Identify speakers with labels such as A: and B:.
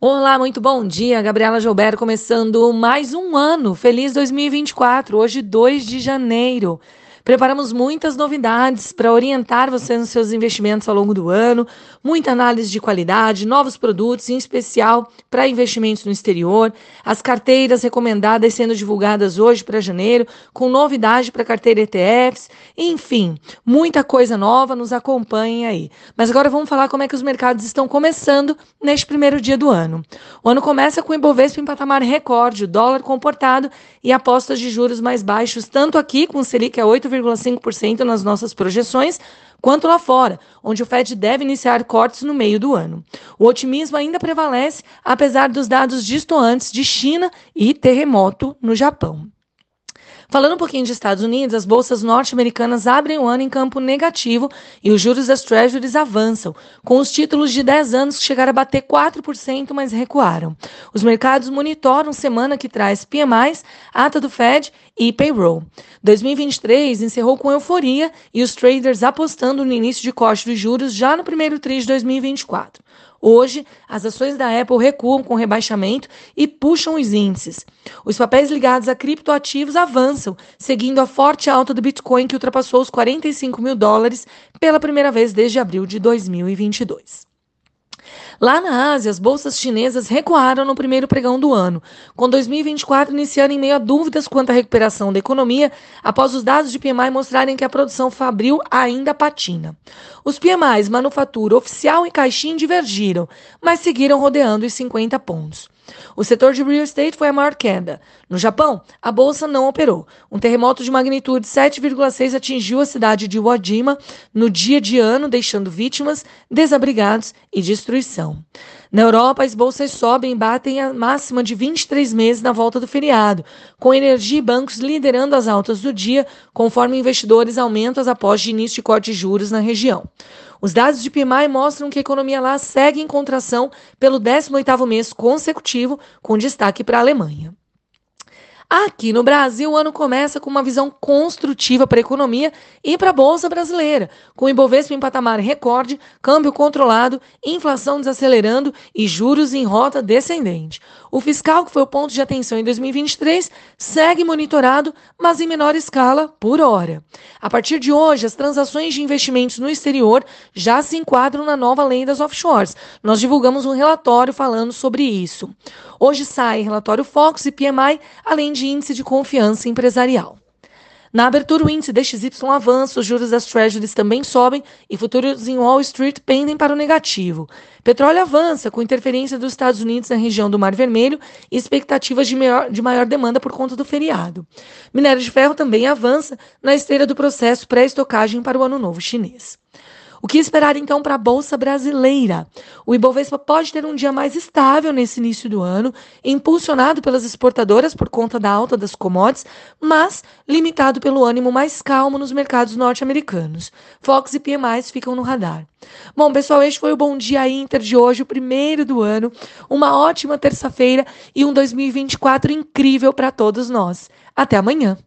A: Olá, muito bom dia. Gabriela Gilberto começando mais um ano. Feliz 2024, hoje 2 de janeiro. Preparamos muitas novidades para orientar você nos seus investimentos ao longo do ano, muita análise de qualidade, novos produtos, em especial para investimentos no exterior, as carteiras recomendadas sendo divulgadas hoje para janeiro, com novidade para carteira ETFs, enfim, muita coisa nova, nos acompanhem aí. Mas agora vamos falar como é que os mercados estão começando neste primeiro dia do ano. O ano começa com o Ibovespa em patamar recorde, o dólar comportado e apostas de juros mais baixos, tanto aqui com o Selic a 8, 2,5% nas nossas projeções, quanto lá fora, onde o Fed deve iniciar cortes no meio do ano. O otimismo ainda prevalece, apesar dos dados distoantes de China e terremoto no Japão. Falando um pouquinho de Estados Unidos, as bolsas norte-americanas abrem o ano em campo negativo e os juros das Treasuries avançam, com os títulos de 10 anos que chegaram a bater 4%, mas recuaram. Os mercados monitoram semana que traz PMIs, ata do Fed e payroll. 2023 encerrou com euforia e os traders apostando no início de corte dos juros já no primeiro TRI de 2024. Hoje, as ações da Apple recuam com rebaixamento e puxam os índices. Os papéis ligados a criptoativos avançam, seguindo a forte alta do Bitcoin, que ultrapassou os 45 mil dólares pela primeira vez desde abril de 2022. Lá na Ásia, as bolsas chinesas recuaram no primeiro pregão do ano, com 2024 iniciando em meio a dúvidas quanto à recuperação da economia, após os dados de PMI mostrarem que a produção fabril ainda patina. Os PMIs manufatura oficial e caixinha divergiram, mas seguiram rodeando os 50 pontos. O setor de real estate foi a maior queda. No Japão, a bolsa não operou. Um terremoto de magnitude 7,6 atingiu a cidade de Wajima no dia de ano, deixando vítimas, desabrigados e destruição. Na Europa, as bolsas sobem e batem a máxima de 23 meses na volta do feriado, com energia e bancos liderando as altas do dia, conforme investidores aumentam as apostas de início de corte de juros na região. Os dados de PMI mostram que a economia lá segue em contração pelo 18º mês consecutivo, com destaque para a Alemanha. Aqui no Brasil, o ano começa com uma visão construtiva para a economia e para a Bolsa Brasileira, com o Ibovespa em patamar recorde, câmbio controlado, inflação desacelerando e juros em rota descendente. O fiscal, que foi o ponto de atenção em 2023, segue monitorado, mas em menor escala por hora. A partir de hoje, as transações de investimentos no exterior já se enquadram na nova lei das offshores. Nós divulgamos um relatório falando sobre isso. Hoje sai relatório Fox e PMI, além de índice de confiança empresarial. Na abertura, o índice DXY avança, os juros das Treasuries também sobem e futuros em Wall Street pendem para o negativo. Petróleo avança, com interferência dos Estados Unidos na região do Mar Vermelho e expectativas de maior, de maior demanda por conta do feriado. Minério de ferro também avança na esteira do processo pré-estocagem para o Ano Novo Chinês. O que esperar então para a Bolsa Brasileira? O Ibovespa pode ter um dia mais estável nesse início do ano, impulsionado pelas exportadoras por conta da alta das commodities, mas limitado pelo ânimo mais calmo nos mercados norte-americanos. Fox e PMIs ficam no radar. Bom, pessoal, este foi o Bom Dia Inter de hoje, o primeiro do ano. Uma ótima terça-feira e um 2024 incrível para todos nós. Até amanhã.